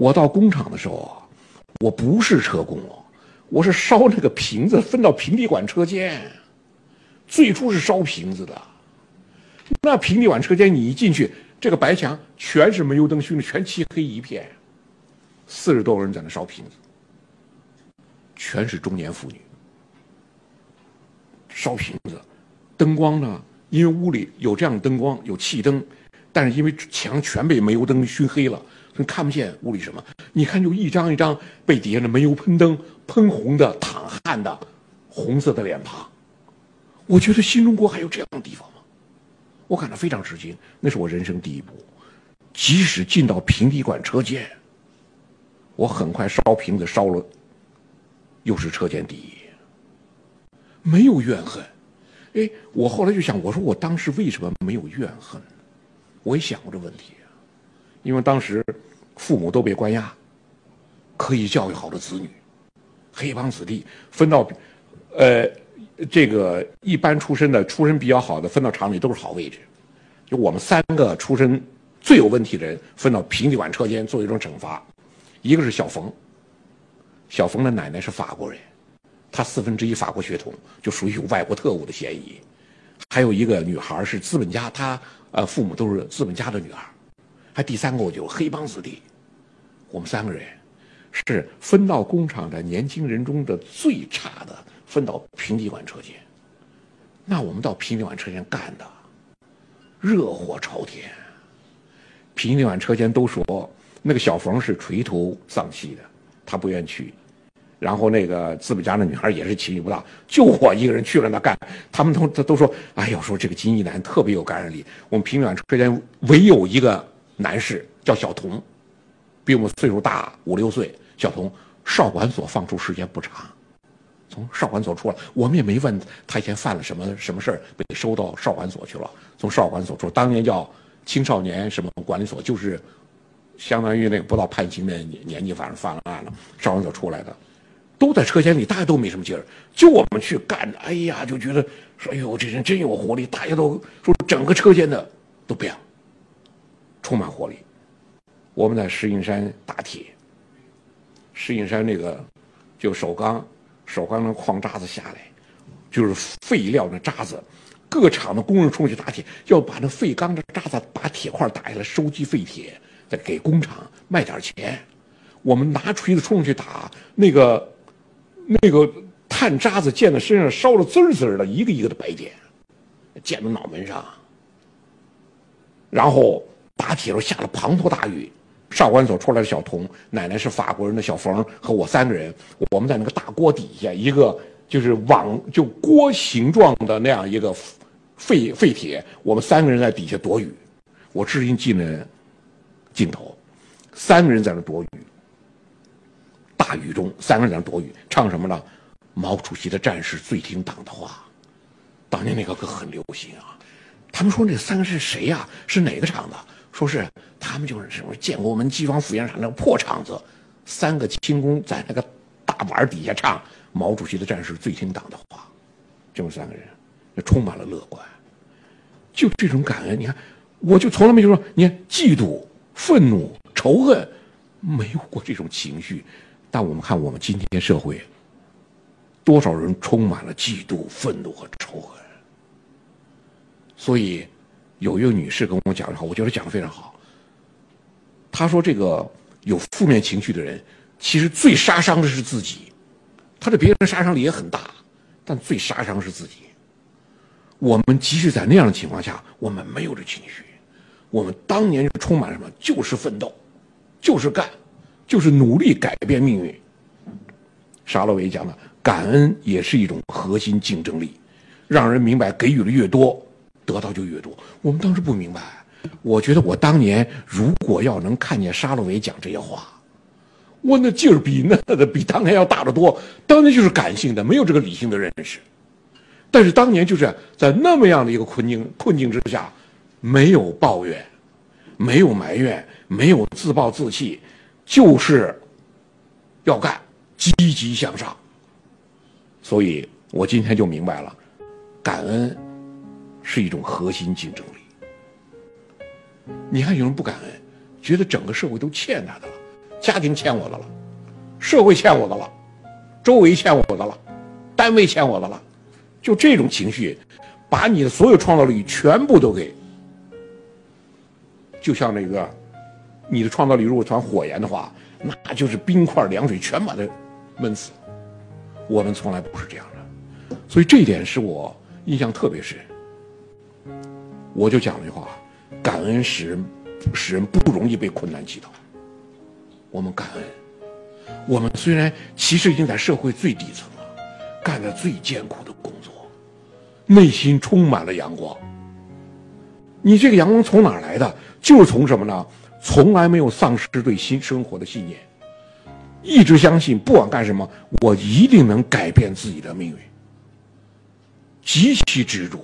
我到工厂的时候啊，我不是车工，我是烧那个瓶子分到平底管车间。最初是烧瓶子的，那平底管车间你一进去，这个白墙全是煤油灯熏的，全漆黑一片。四十多个人在那烧瓶子，全是中年妇女。烧瓶子，灯光呢？因为屋里有这样的灯光，有气灯，但是因为墙全被煤油灯熏黑了，看不见屋里什么。你看，就一张一张被底下的煤油喷灯喷红的、淌汗的红色的脸庞。我觉得新中国还有这样的地方吗？我感到非常吃惊。那是我人生第一步，即使进到平底管车间，我很快烧瓶子烧了，又是车间第一，没有怨恨。哎，我后来就想，我说我当时为什么没有怨恨？我也想过这问题，因为当时父母都被关押，可以教育好的子女，黑帮子弟分到，呃。这个一般出身的，出身比较好的，分到厂里都是好位置。就我们三个出身最有问题的人，分到平底管车间做一种惩罚。一个是小冯，小冯的奶奶是法国人，他四分之一法国血统，就属于有外国特务的嫌疑。还有一个女孩是资本家，她呃父母都是资本家的女孩。还第三个我就黑帮子弟。我们三个人是分到工厂的年轻人中的最差的。分到平底管车间，那我们到平底管车间干的热火朝天。平底管车间都说那个小冯是垂头丧气的，他不愿去。然后那个资本家的女孩也是情绪不大，就我一个人去了那干。他们都都都说，哎呦，说这个金一南特别有感染力。我们平底管车间唯有一个男士叫小童，比我们岁数大五六岁。小童少管所放出时间不长。从少管所出来，我们也没问他以前犯了什么什么事儿，被收到少管所去了。从少管所出，当年叫青少年什么管理所，就是相当于那个不到判刑的年纪，反正犯了案了，少管所出来的，都在车间里，大家都没什么劲儿，就我们去干，哎呀，就觉得说，哎呦，这人真有活力，大家都说整个车间的都变了，充满活力。我们在石景山打铁，石景山那个就首钢。首钢那矿渣子下来，就是废料那渣子，各厂的工人出去打铁，要把那废钢的渣子把铁块打下来，收集废铁，再给工厂卖点钱。我们拿锤子冲去打那个那个炭渣子，溅在身上烧了滋滋的，一个一个的白点，溅到脑门上。然后打铁时候下了滂沱大雨。少管所出来的小童，奶奶是法国人的小冯和我三个人，我们在那个大锅底下，一个就是网就锅形状的那样一个废废铁，我们三个人在底下躲雨，我至今记得镜头，三个人在那躲雨，大雨中三个人在那躲雨，唱什么呢？毛主席的战士最听党的话，当年那个歌很流行啊。他们说那三个是谁呀？是哪个厂的？说是他们就是什么建国门机装复原厂那个破厂子，三个轻工在那个大碗底下唱毛主席的战士最听党的话，这么三个人，就充满了乐观，就这种感恩。你看，我就从来没就说，你看嫉妒、愤怒、仇恨，没有过这种情绪，但我们看我们今天社会，多少人充满了嫉妒、愤怒和仇恨，所以。有一个女士跟我讲的话，我觉得讲的非常好。她说：“这个有负面情绪的人，其实最杀伤的是自己。他对别人的杀伤力也很大，但最杀伤是自己。我们即使在那样的情况下，我们没有这情绪。我们当年就充满什么？就是奋斗，就是干，就是努力改变命运。”沙洛维讲的，感恩也是一种核心竞争力，让人明白给予的越多。得到就越多。我们当时不明白，我觉得我当年如果要能看见沙洛维讲这些话，我那劲儿比那的比当年要大得多。当年就是感性的，没有这个理性的认识。但是当年就是在那么样的一个困境困境之下，没有抱怨，没有埋怨，没有自暴自弃，就是要干，积极向上。所以我今天就明白了，感恩。是一种核心竞争力。你看，有人不感恩，觉得整个社会都欠他的了，家庭欠我的了，社会欠我的了，周围欠我的了，单位欠我的了，就这种情绪，把你的所有创造力全部都给，就像那个，你的创造力如果传火焰的话，那就是冰块凉水全把它闷死。我们从来不是这样的，所以这一点是我印象特别深。我就讲了一句话：感恩使人使人不容易被困难击倒。我们感恩，我们虽然其实已经在社会最底层了，干着最艰苦的工作，内心充满了阳光。你这个阳光从哪来的？就是从什么呢？从来没有丧失对新生活的信念，一直相信不管干什么，我一定能改变自己的命运。极其执着。